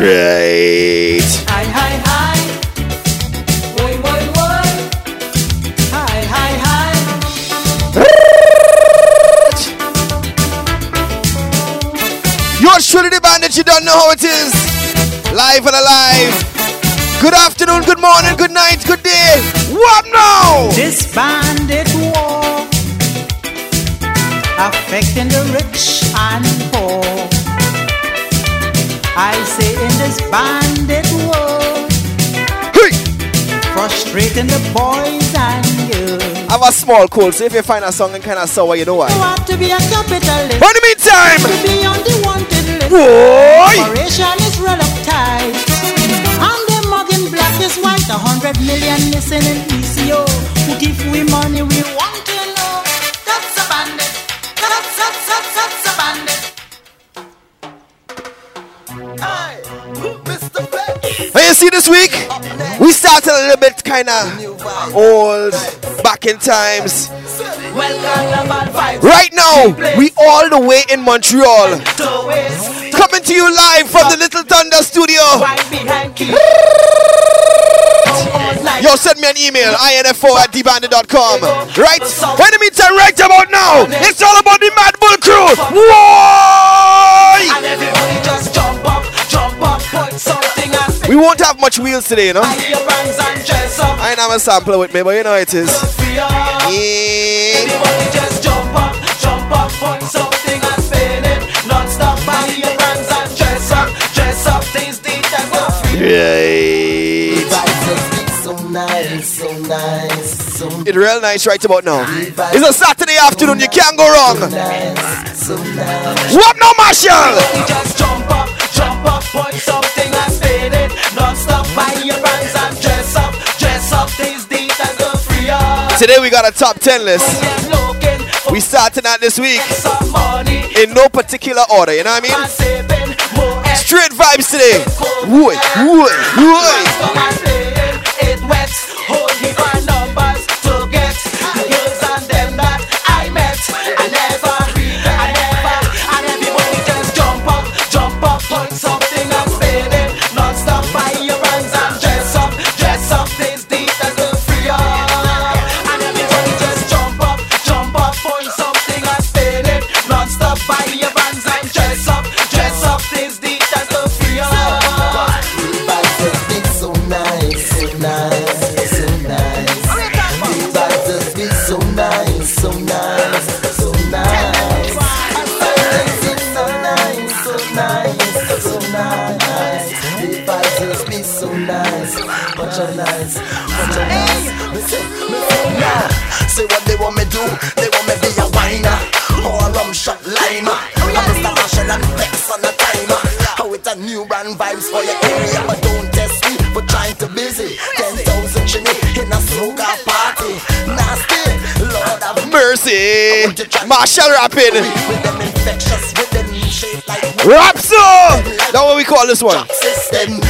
Right. Hi, hi, hi. Boy, boy, boy. Hi, hi, hi. You're surely the bandit, you don't know how it is. Live and alive. Good afternoon, good morning, good night, good day. What now? This bandit war affecting the rich and poor. I say in this bandit war, Hey! frustrating the boys and girls. I have a small cold, so if you find a song and kind of sour, you know why. You want to be a capitalist, But in the meantime, to be on the wanted list. boy! Is real uptight. And the mugging black is white. A hundred million missing in PCO. Who give we money we And you see this week, we started a little bit kind of old, back in times. Right now, we all the way in Montreal. Coming to you live from the Little Thunder Studio. Yo, send me an email, info at dbandit.com. Right? In the right about now, it's all about the Mad Bull won't have much wheels today, you know. your bands and dress up. I ain't have a sampler with me, but you know it is. Yeah. Everybody just jump up, jump up, point something and spin it. Non-stop, buy your brands and dress up, dress up, things neat and go free. Right. So nice, so nice, so It's real nice right about now. It's a Saturday afternoon, you can't go wrong. nice, so nice. What now, Marshall? It. Non-stop, buy your brands and dress up, dress up, things neat and go free up. Today we got a top 10 list. Get looking for We starting out this week in no particular order, you know what I mean? Straight vibes today. Woy, woy, woy. Nice, much a nice. Say, nah. Say what they want me do, they want me be a whiner or a rum shot limer. I'm Mr. Marshall and Vex on the timer. How it a new brand vibes for your area, but don't test me for trying to busy. Ten thousand chinny in a soca party, nasty. Lord have Mercy. Marshall rapping. with them infectious, with them shape like Rap so. That's what we call this one. system.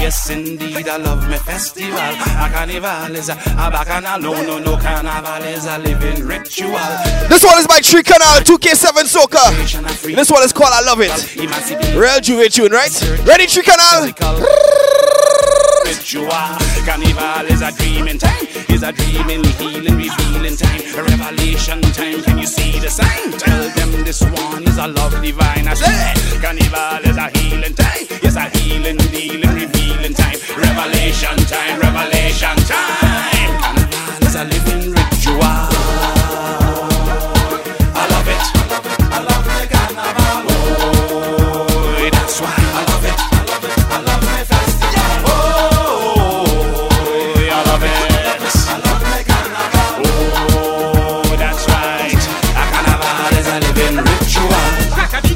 Yes, indeed, I love me festival. A carnival is a, a bacchanal. No, no, no, carnival is a living ritual. This one is by 3Canal 2K7 Soca. Nation of free This one is called I Love It. Real J'ouvert tune, right? Ready, 3Canal? Ritual. Carnival is a dreaming time, is a dreaming, healing, revealing time, revelation time. Can you see the sign? Tell them this one is a love divine. I say, carnival is a healing time. Yes, a healing, dealing, revealing time, revelation time, revelation time. Carnival is a living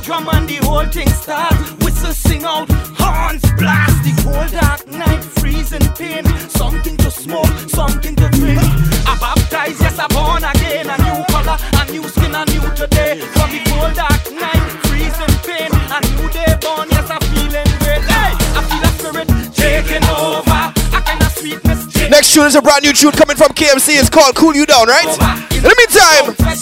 drum and the whole thing start. Whistle sing out, horns blast. The cold dark night, freezing pain. Something to smoke, something to drink. I baptize, yes, I born again. Next tune is a brand new tune coming from KMC. It's called Cool You Down, right? In the meantime.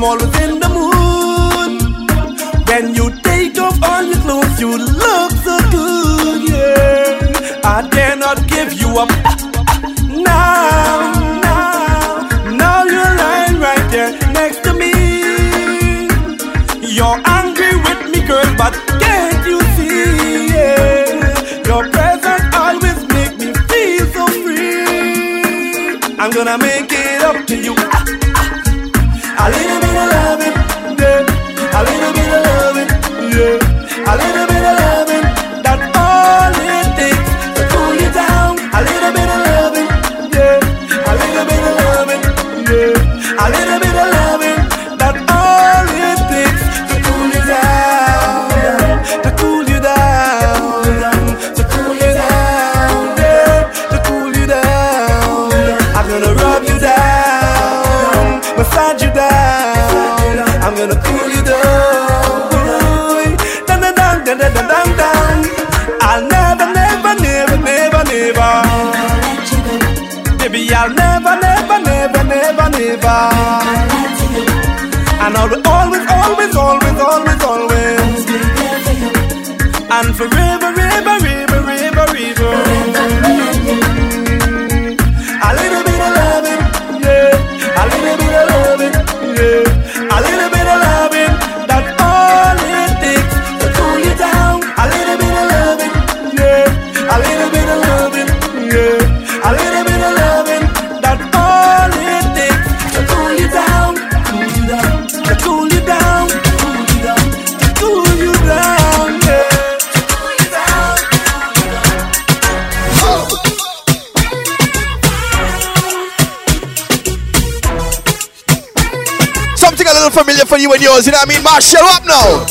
I'm always in the mood. Then you take off all your clothes, you look so good, yeah. I dare not give you up now, now. Now you're lying right there next to me. You're angry with me, girl, but can't you see, yeah? Your presence always makes me feel so free. I'm gonna make survive. you know what I mean? man. Marshall up now.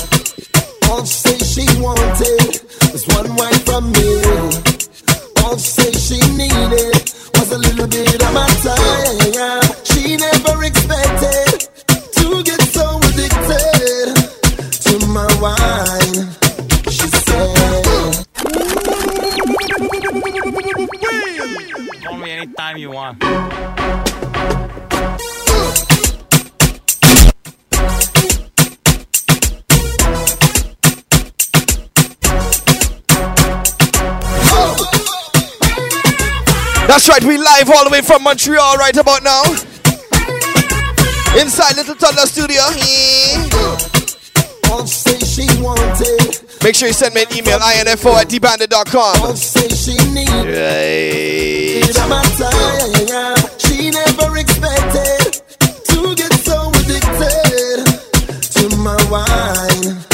That's right, we live all the way from Montreal right about now. Inside Little Thunder Studio. Make sure you send me an email, info at dbandit.com. Right. Wine.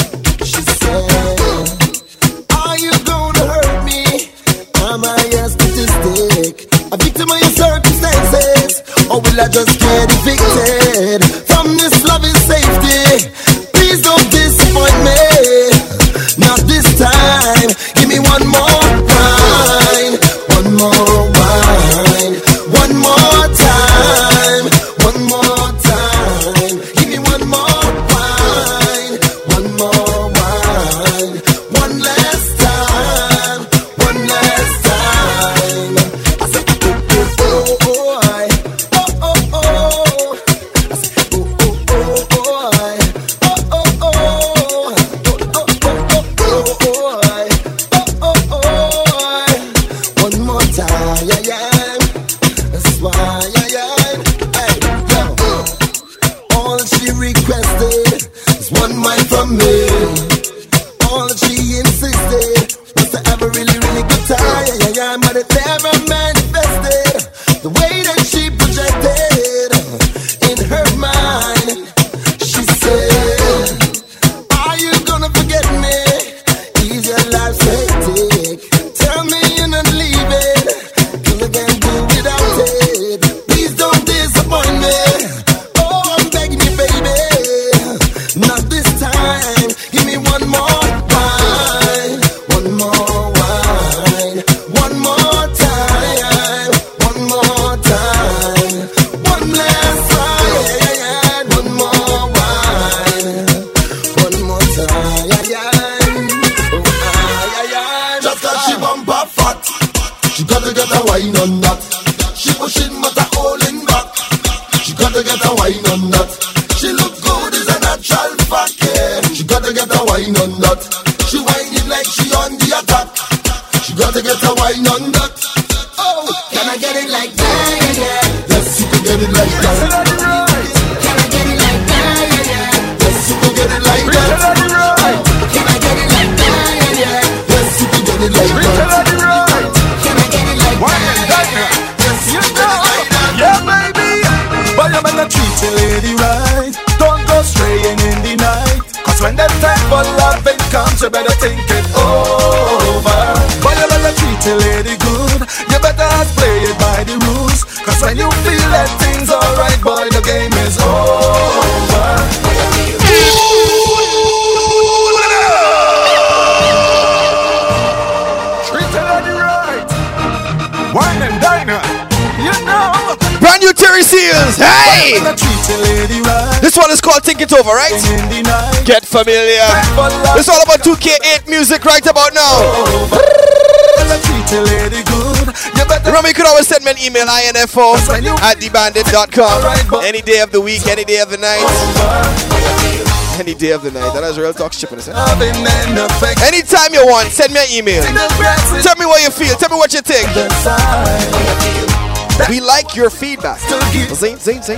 think it's over, right? Get familiar. It's all about 2K8 music right about now. Remember, you could always send me an email, info at thebandit.com. Any day of the week, any day of the night. Any day of the night. That is real talk shipping. Anytime you want, send me an email. Tell me what you feel. Tell me what you think. We like your feedback. Zing, zing, zing.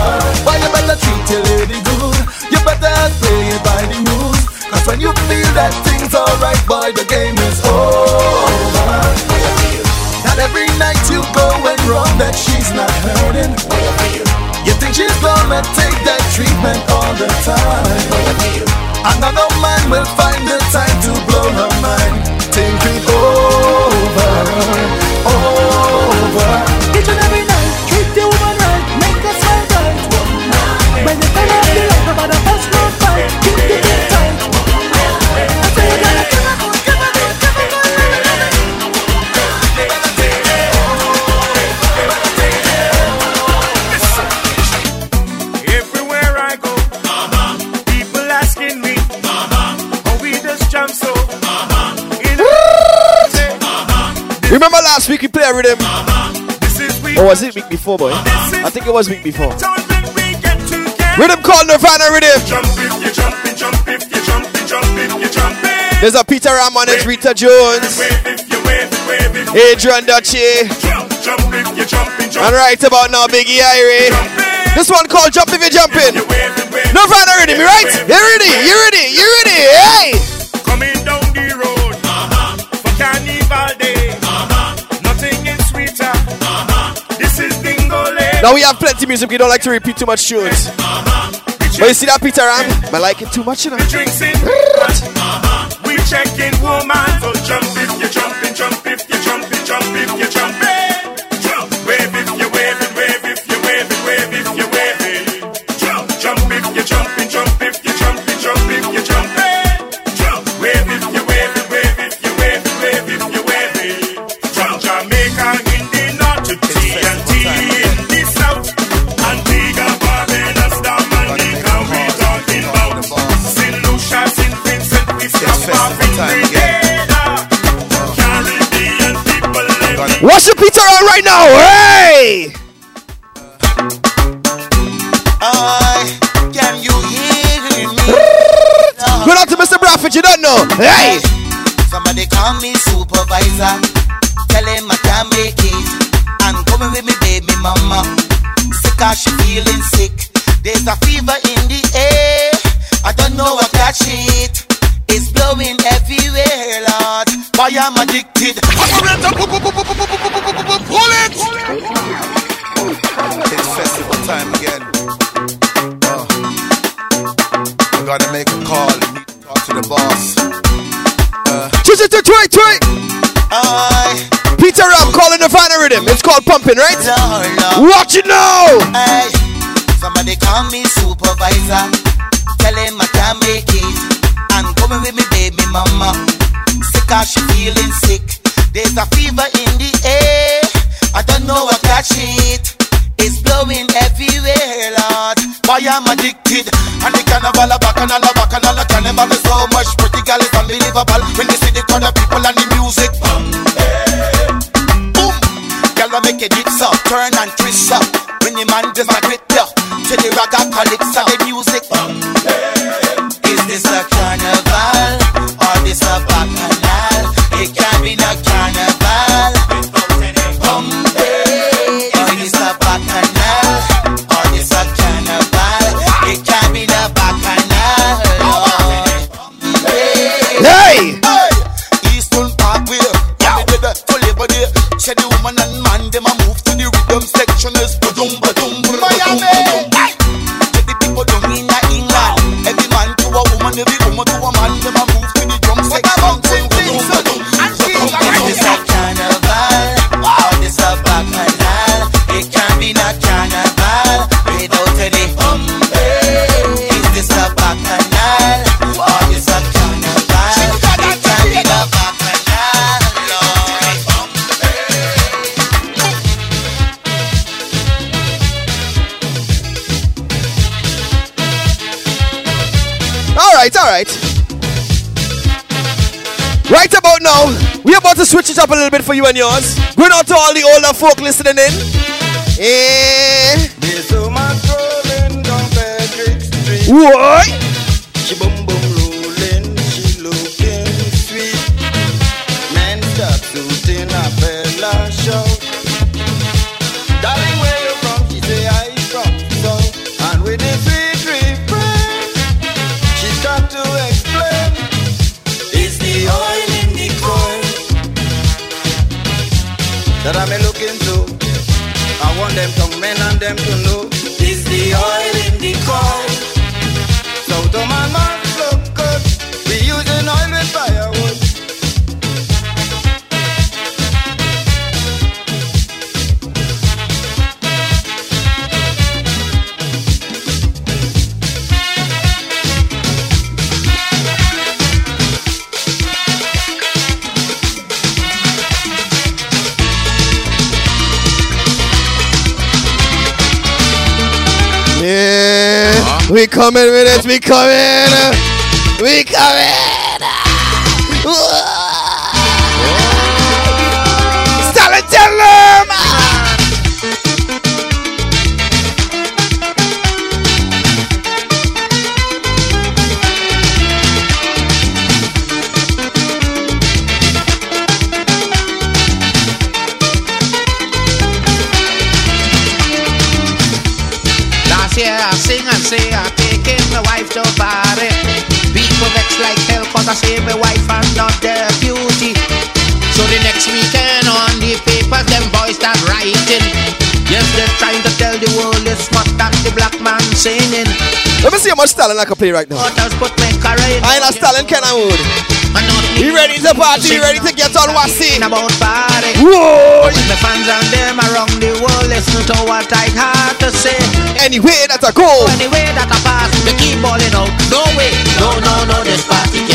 When you feel that things alright, boy, the game is over. Not every night you go and run, that she's not hurting. You think she's gonna take that treatment all the time? Another man will find the time to blow her mind. Think it over, over. Each and every night. We. Or was it week before, boy? I think it was week before. Don't let me get together. Rhythm called Nirvana Rhythm. There's a Peter Ram on Rita Jones, Wave if you wave, wave if you Adrian Dutchin, jump, jump if you jumping, jump and right about now, Biggie Irie. This one called Jump If You're Jumping. You wave and wave. Nirvana Rhythm, you right? You ready? You ready? You ready? Hey! Now we have plenty music, we don't like to repeat too much tunes. But you see that Peter Ram? I like it too much, you know. drinks in. Uh-huh, we checking woman. What's the Peter Ram right now? Hey! I can you hear me? Good out to Mr. Bradford, you don't know. Hey! Somebody call me supervisor. Tell him I can't make it. And coming with me, baby mama. Sick as she feeling sick. There's a fever in the air. I don't know what that shit. It's blowing everywhere, Lord. Why I'm addicted. Pull it! It's festival time again. Uh, I gotta make a call and need to talk to the boss. Twist it, twist it, twist it. I, Peter Ram calling Nirvana Rhythm. It's called pumping, right? Lord, Lord. Watch it now! Hey, somebody call me supervisor. Tell him I can make it. And coming with me, baby mama. Sick as she feeling sick. There's a fever in the air. I don't know what that shit. It's blowing everywhere, Lord. Why I'm addicted. And the carnival a back and all a back and a carnival is so much pretty girl is unbelievable. When you see the crowd of people and the music. Boom. Eh. Girl, I make it dips up, turn and twist up. When the man just like with ya, to the ragga calypso, for you and yours. Going out to all the older folk listening in. Eh. There's a woman strolling down Frederick Street. What? And them to know. It's the oil We coming with it, we coming. We coming. I say my wife and not their beauty. So the next weekend on the papers, them boys start writing. Yes, they're trying to tell the world it's what that the black man singing. Let me see how much talent I can play right now. Others put me career. I ain't a talent mood. And not. You ready to party? You ready to get on wassy? About party. Whoa! The fans and them around the world listen to what I had to say. Anyway that I go. Anyway that I pass, they keep balling out. No way, no, no, no, this party.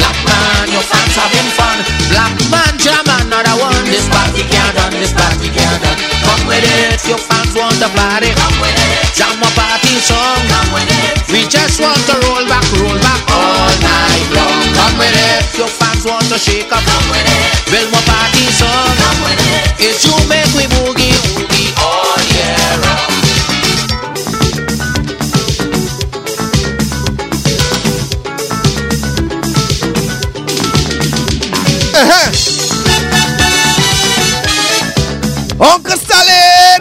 Black man, your fans having fun. Black man, German, another one. This party can't done, this party can't done. Come with it, your fans want to party. Come with it, jam a party song. Come with it, we just want to roll back, roll back all night long. Come with it, your fans want to shake up. Come with it, build my party song. Come with it, it's you make we boogie Uncle Stalin!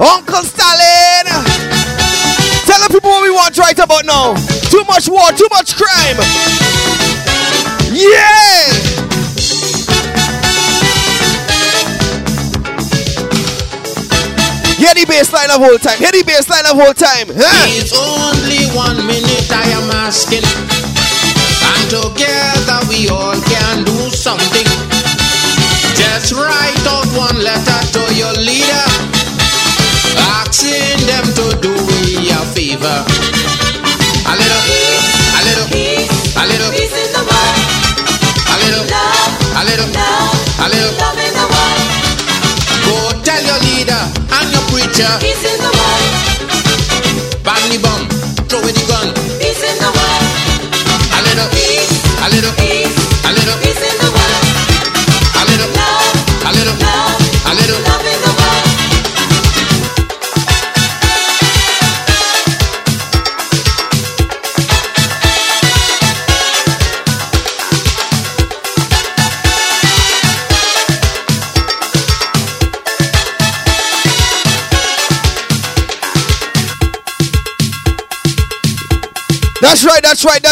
Uncle Stalin! Tell the people what we want right about now. Too much war, too much crime. Yeah! Hear the baseline of whole time. Hear the baseline of whole time. Huh? It's only one minute I am asking. And together we all can do something. Just write out one letter to your leader. Asking them to do we a favor. A little, a little, a little, Peace in the world, a little, love, a little, love, a little. love in the world, Go tell your leader and your preacher. peace in the world,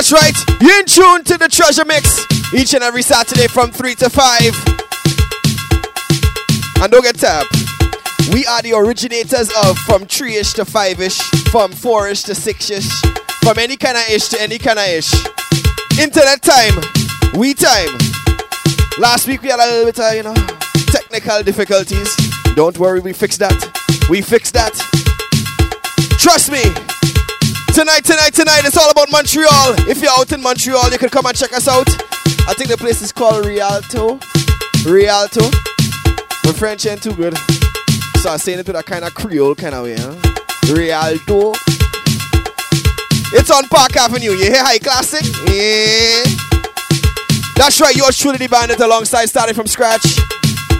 that's right. You're in tune to the treasure mix each and every Saturday from 3 to 5. And don't get tapped. We are the originators of from 3 ish to 5 ish, from 4 ish to 6 ish, from any kind of ish to any kind of ish. Internet time, we time. Last week we had a little bit of, you know, technical difficulties. Don't worry, we fixed that. We fixed that. Trust me, Tonight, tonight, tonight, it's all about Montreal. If you're out in Montreal, you can come and check us out. I think the place is called Rialto. Rialto. My French ain't too good. So I'm saying it with a kind of Creole kind of way, huh? Rialto. It's on Park Avenue. You hear high classic? Yeah. That's right, you're truly the bandit alongside starting from scratch.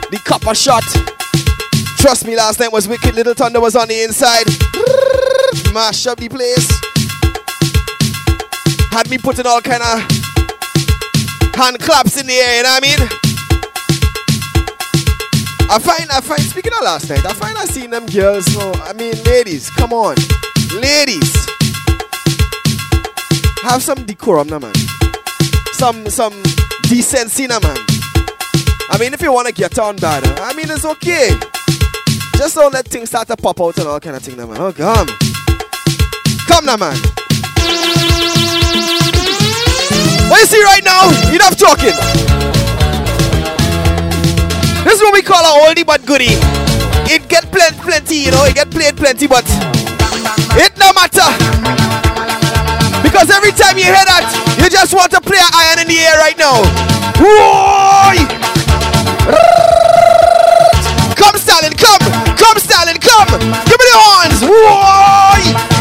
The copper shot. Trust me, last night was wicked. Little Thunder was on the inside. Mash up the place. Had me putting all kind of hand claps in the air, you know what I mean? I find, I find, speaking of last night, I find I seen them girls, so, I mean, ladies, come on. Ladies. Have some decorum, now, man. Some, some decency, now, man. I mean, if you want to get on bad, I mean, it's okay. Just don't let things start to pop out and all kind of thing, man. Oh, come. Come now, man. What you see right now? Enough talking. This is what we call a oldie but goodie. It get plenty, plenty, you know, it get played plenty, but it no matter. Because every time you hear that, you just want to play an iron in the air right now. Come, Stalin, come! Come, Stalin, come. Give me the horns. Whoa!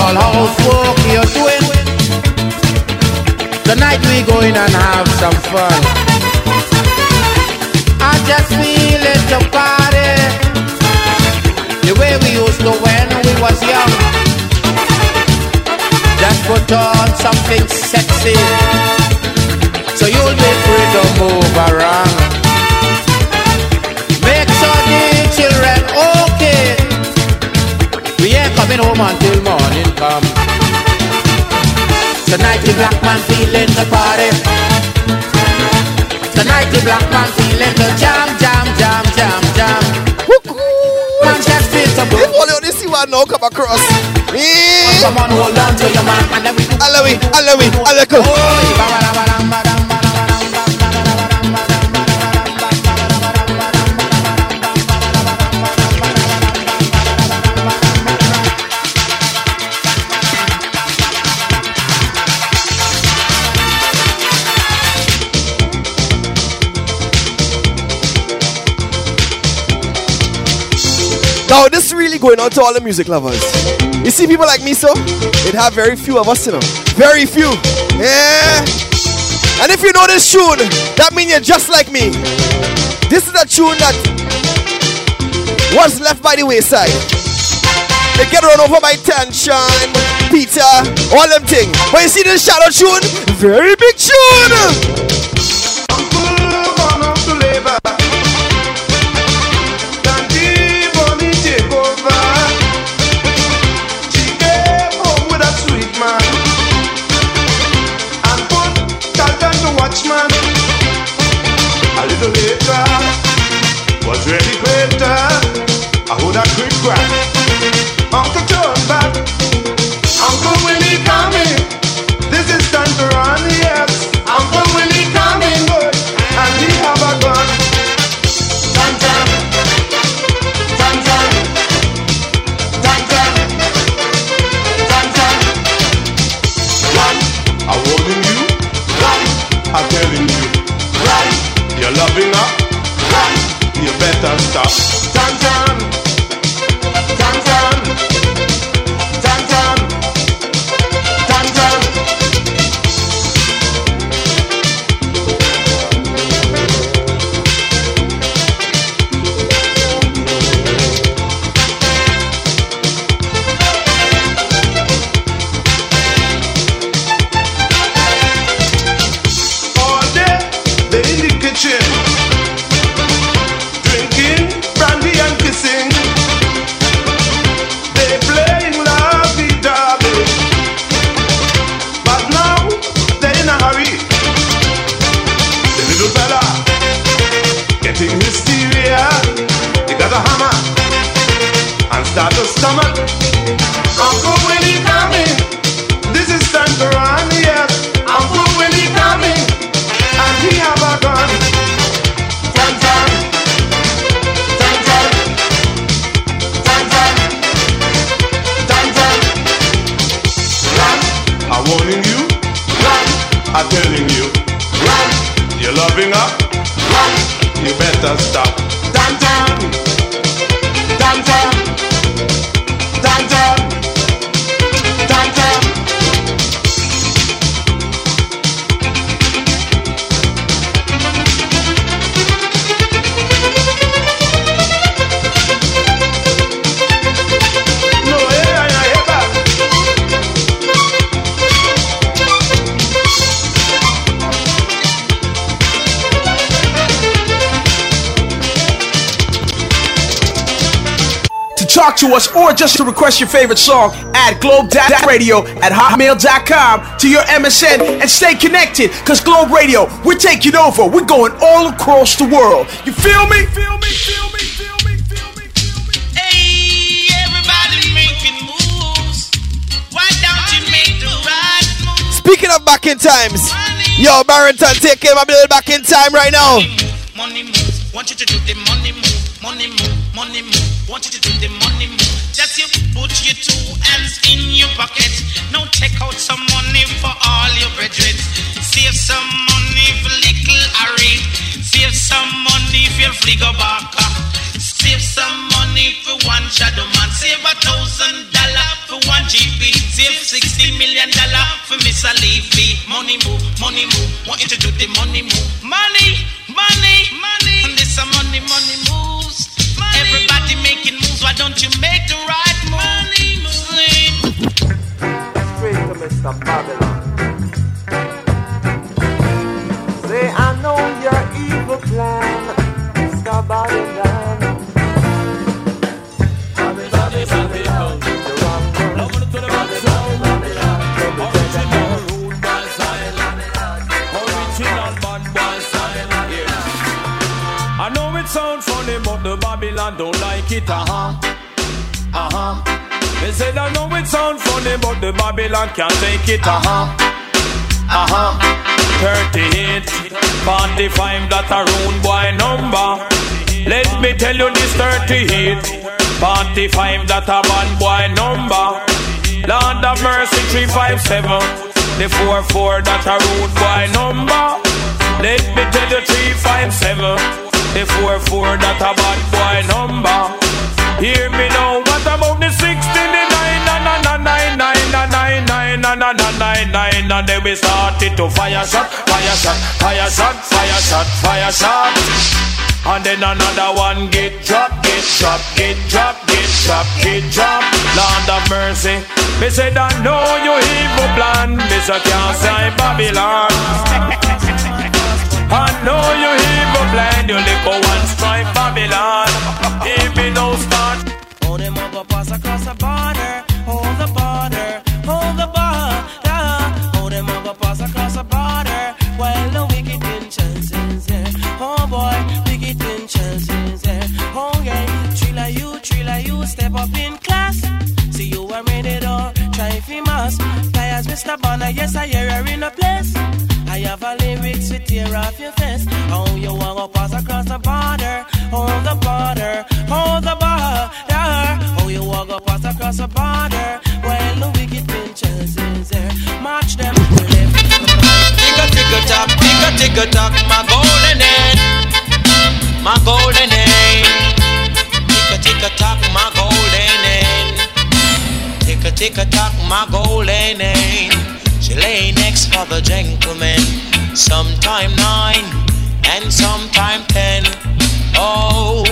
all housework you're doing. Tonight we go in and have some fun. Just feel it to party the way we used to when we was young. Just put on something sexy, so you'll be free to move around. Make sure the children okay. We ain't coming home until morning come. Tonight the black man feeling the party. Tonight the black man feeling the jam, jam, jam, jam, jam. Man just to If only you see one now come across. Come on, hold on to your man and then we do. Allow it, allow it, allow it. Going out to all the music lovers. You see people like me, so it have very few of us, you know. Very few. Yeah. And if you know this tune, that means you're just like me. This is a tune that was left by the wayside. They get run over by tension, Peter, all them thing. But you see this shadow tune? Very big tune. Is To us or just to request your favorite song, add Globe Radio at hotmail.com to your MSN and stay connected because Globe Radio, we're taking over. We're going all across the world. You feel me? Feel me? Feel me? Feel me? Hey, everybody making moves. Why don't you make the right move? Speaking of back in times, yo, Barrington, take care of my little back in time right now. Money move. Want you to do money pocket. Now take out some money for all your brethren. Save some money for little Harry. Save some money for Fligo Barker. Save some money for one shadow man. Save a thousand dollar for one GP. Save sixty million dollar for Miss Levy. Money move, money move. Want you to do the money move. Money, money, money. And this a money, money moves. Money Everybody moves. making moves. Why don't you? Mr. Babylon. Say, I know your evil plan, Mr. Babylon. Babylon, Babylon, the wrong I know it sounds funny, but the Babylon don't like it, uh huh. Uh huh. They said I know it sounds funny, but the Babylon can't take it, uh huh. Uh huh. 38, 45, that a rude boy number. Let me tell you this 38, 45, that a bad boy number. Lord of mercy, 357, the 44, that a rude boy number. Let me tell you 357, the 44, that a bad boy number. Hear me now, what about the 69, na na na nine nine na nine nine na na na nine nine and then we started to fire shot, fire shot, fire shot, fire shot, fire shot. And then another one get drop, get drop, get drop, get drop, get drop. Land of mercy. Me said I know you evil plan. Me say can't say Babylon. I know you evil plan. You for one strike Babylon. Give me no start. Oh, them a go pass across the border. Hold the border. Hold the border. Oh, them a go pass across the border. While the wicked intentions there. Oh boy, wicked intentions there. Oh yeah, trilla you, trilla you, step up in class. See you are ready to try fi mass. Fly as Mr. Bonner, yes I hear her in a place. Have a lyrics to tear off your face. Oh, you want to pass across the border? Hold the border, hold the border. Oh, you want to pass across the border? Well, the wicked pinches is there. March them to left. Tick a tick a tock, tick a tock, my golden head, my golden head. Tick a tick tock, my golden head. Tick a tick tock, my golden head. She lay the gentleman, sometime nine and sometime ten. Oh,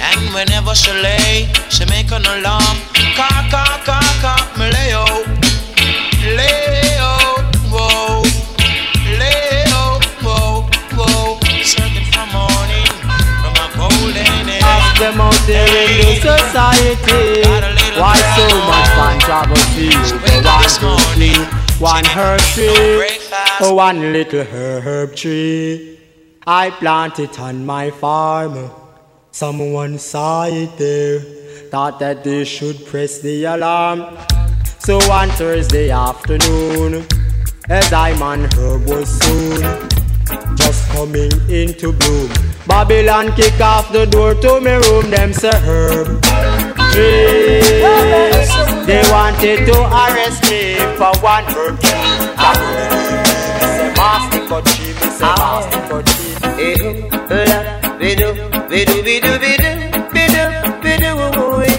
and whenever she lay, she make an alarm. Cock, cock, cock, cock, me lay oh, lay oh, whoa. Leo, whoa, whoa, circuit from morning from a golden age. Ask them out there in the society Why so much controversy over one tree, one herb tree, oh, one little herb tree. I planted on my farm. Someone saw it there. Thought that they should press the alarm. So on Thursday afternoon As I man herb was soon just coming into bloom. Babylon kick off the door to me room, them say herb. Trees. They wanted to arrest me for one herb tree. Say master tree, me say master tree. Vidu, vidu, vidu, vidu, vidu, vidu, woo, wee.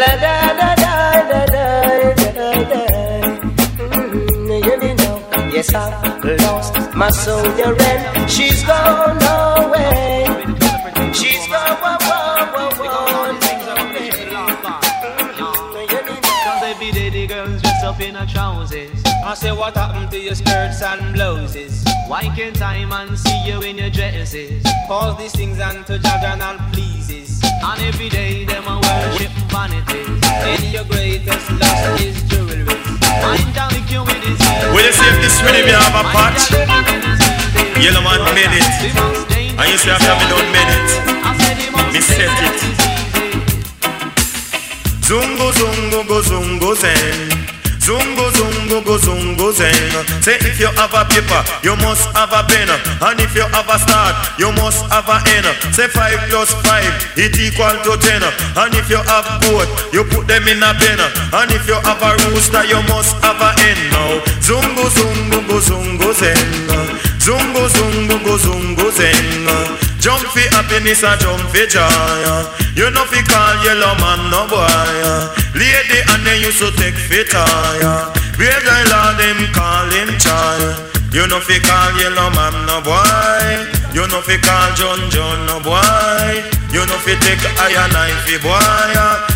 La da da da da da da da. Yes, I've lost my soldier and she's gone away. Up in her trousers. I say, what happened to your skirts and blouses? Why can't I man see you in your dresses? Cause these things unto Jaganal pleases. And every day them a worship vanities. And your greatest lust is jewelry. Mind down the queue with his Will you see if this rhythm you have a patch? Yellow man made it. And you say after me done made it. Me set it. Zungo zungo go zungo zen. Zungo zungo go zungo zen. Say if you have a paper, you must have a pen. And if you have a start, you must have a end. Say five plus five, it equal to ten. And if you have both, you put them in a pen. And if you have a rooster, you must have a hen. Now zungo zungo go zungo zen. Zungo zungo go zungo zen. Jump for happiness and jump for joy. You know fi call yellow man no boy. Lady and they used to take fit tire. Brave guy lord them call him child. You know fi call yellow man no boy. You know fi call John John no boy. You know fi take iron knife boy.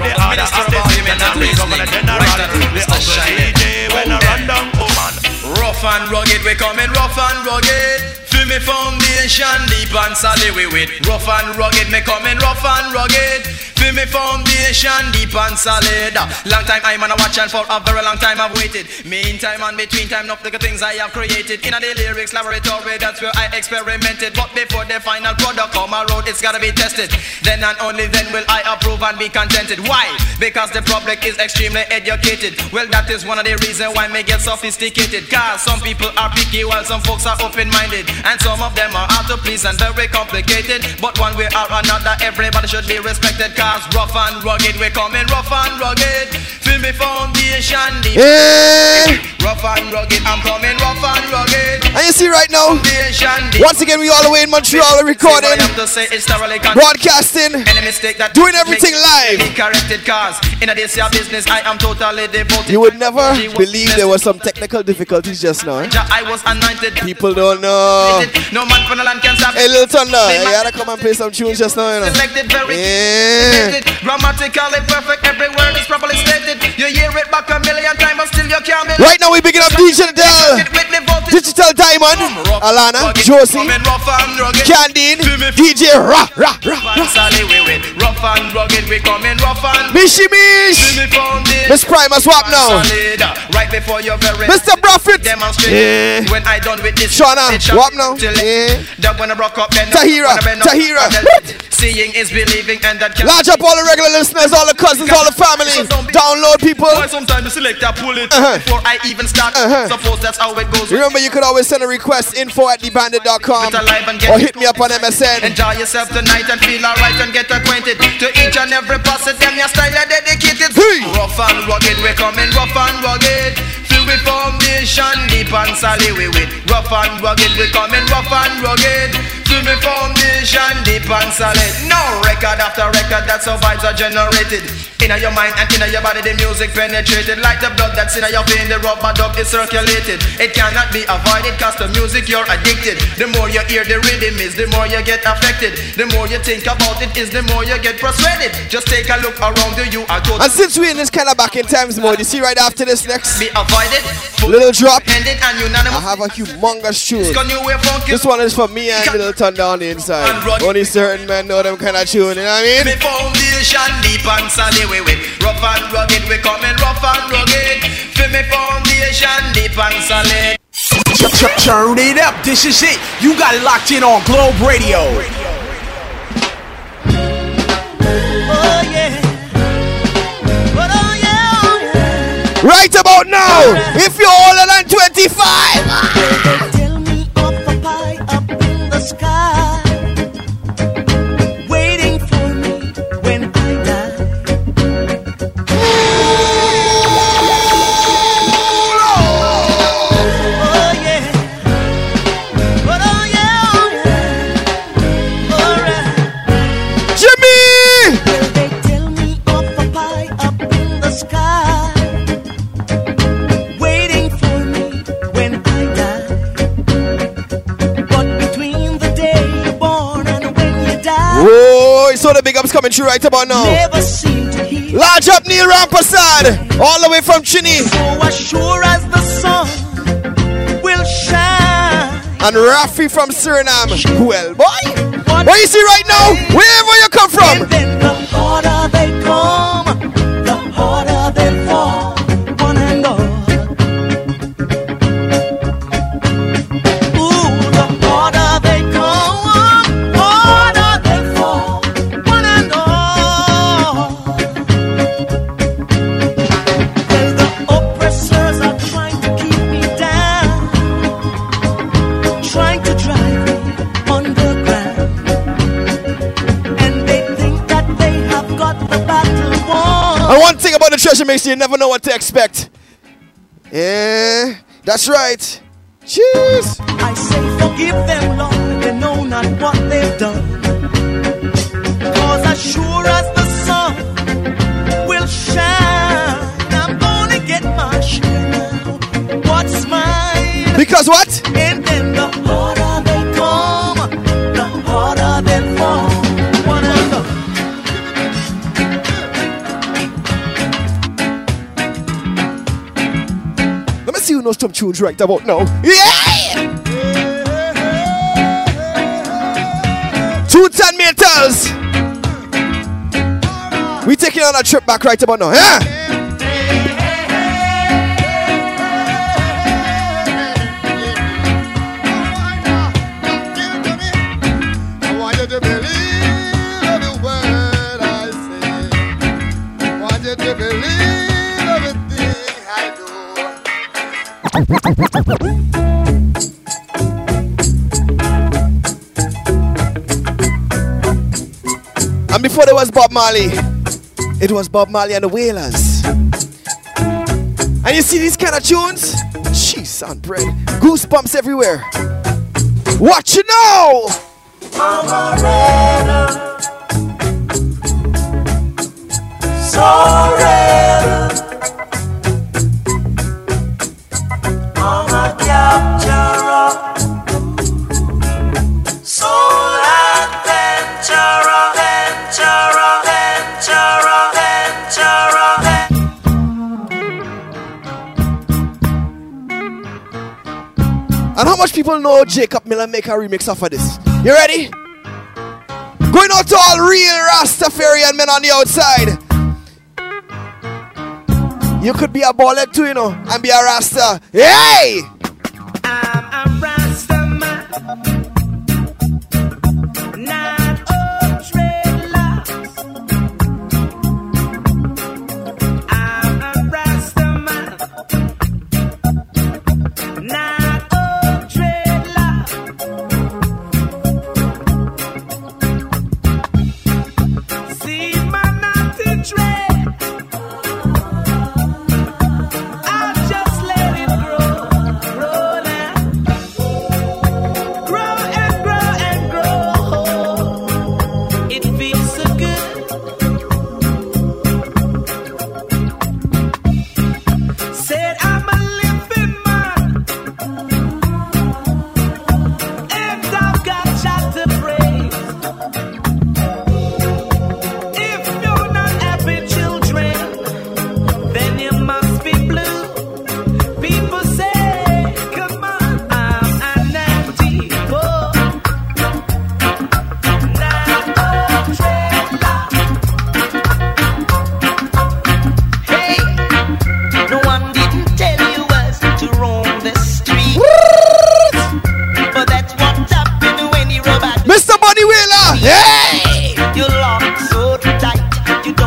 the order of the city and the governor general, the uncle DJ when I run down. Rough and rugged, we coming rough and rugged. Feel me foundation deep and solid we with. Rough and rugged, me coming rough and rugged. Feel me foundation deep and solid. Long time I'm on a watch and for a very long time I've waited. Meantime and between time, not the things I have created. In a the lyrics laboratory, that's where I experimented. But before the final product come around, it's gotta be tested. Then and only then will I approve and be contented. Why? Because the public is extremely educated. Well, that is one of the reasons why me get sophisticated. Cause some people are picky while some folks are open-minded. And some of them are hard to please and very complicated. But one way or another, everybody should be respected. Cause rough and rugged, we're coming rough and rugged. Feel me foundation deep. Yeah. Rough and rugged, I'm coming rough and rugged. And you see right now, once again, we all the way in Montreal recording, I have to say is thoroughly con- broadcasting, Any mistake that doing everything live. corrected cause in a business I am totally devoted. You would never believe there were some technical difficulties just now. eh? I was anointed. People don't know. No man from the land can stop. Hey, Lil Thunder, you gotta come and play some tunes just now, you know. Selected very Yeah. grammatically perfect. Every word is properly stated. You hear it back a million times, but still you can't believe. Right now, we picking up DJ Dell, Digital Diamond, Alana, Josie, Candine, DJ Ra Ra Ra. Sally, we win. Rough and rugged, we coming rough and Mishy Mish, Feel me foundation. Swap now. Right before your very Mr. Prophet, demonstrate. Yeah. When I done with this, shall what now? Yeah. That when I rock up, then Tahira, when I bend up, Tahira. Seeing is believing, and that can Large up all the regular listeners, all the cousins, all the family. Download people. Boy, sometimes you select a pull it Uh-huh. before I even start. Uh-huh. Suppose that's how it goes. Remember, you could always send a request info at thebandit.com Get alive and get or hit me up on MSN. Enjoy yourself tonight and feel alright and get acquainted to each and every person. Them your style are dedicated. Rough and rugged, we're coming rough and rugged. With foundation, deep and solid we with. Rough and rugged, we coming rough and rugged. Filled with foundation, deep and solid. No record after record, that's how vibes are generated. In your mind and in your body, the music penetrated like the blood that's in your vein. The rubber dub is circulated. It cannot be avoided, cause the music you're addicted. The more you hear the rhythm is, the more you get affected. The more you think about it is, the more you get persuaded. Just take a look around you, you are total. And since we're in this kind of back in times mode, you see right after this next Be avoided, little drop, ended, and I have a humongous tune. Got new way funky. This one is for me and Little Thunder on the inside. Only certain men know them kind of tune, you know what I Me mean? foundation deep and solid we with rough and rugged we coming rough and rugged. Feel me foundation deep and solid. Ch- ch- Turn it up. This is it. You got it locked in on Globe Radio. Oh yeah. But oh yeah, oh yeah. Right about now, if you're older than 25, sky, waiting for me when I the big ups coming through right about now. never seem to hear. Large up Neil Rampasad, all the way from Chini. So as sure as the sun will shine. And Rafi from Suriname. Well, boy, what you see right now, wherever you come from. You never know what to expect. Yeah, that's right. Cheers. I say forgive them, Lord, they know not what they've done. Cause as sure as the sun will shine, I'm gonna get my share now. What's mine? Because what? And then the Knows some tunes right about now. Yeah! Two ten meters. We taking on a trip back right about now. Yeah! And before there was Bob Marley, it was Bob Marley and the Wailers. And you see these kind of tunes? Cheese on bread. Goosebumps everywhere. What you know? So red. And how much people know Jacob Miller make a remix off of this? You ready? Going out to all real Rastafarian men on the outside. You could be a baller too, you know, and be a Rasta. Hey!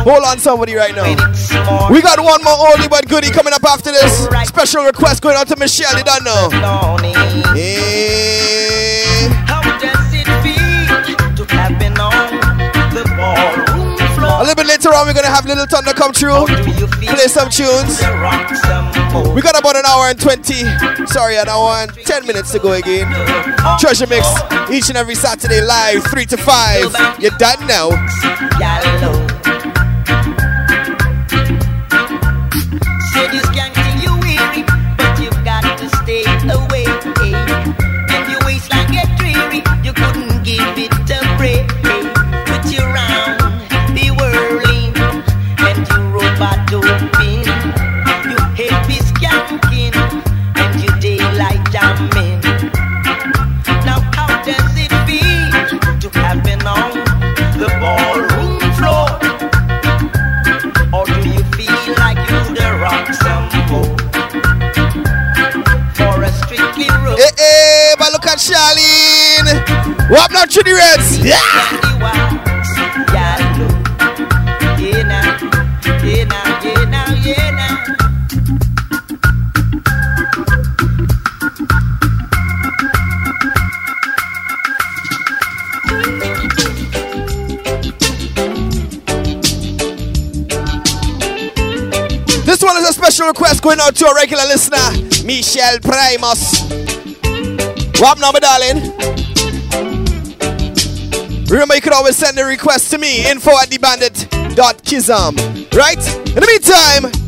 Hold on, somebody right now. We got one more oldie but goodie coming up after this. Special request going out to Michelle, you don't know. Hey. How does it feel to have been on the ballroom floor? A little bit later on, we're gonna have Little Thunder come through, play some tunes. We got about an hour and 20, sorry, an hour and 10 minutes to go again. Treasure Mix, each and every Saturday live, 3 to 5. You're done now. darling. What not to the reds? Yeah. This one is a special request going out to a regular listener, Michelle Primus. What number, darling? Remember, you could always send a request to me, info at thebandit.kizam. Right? In the meantime,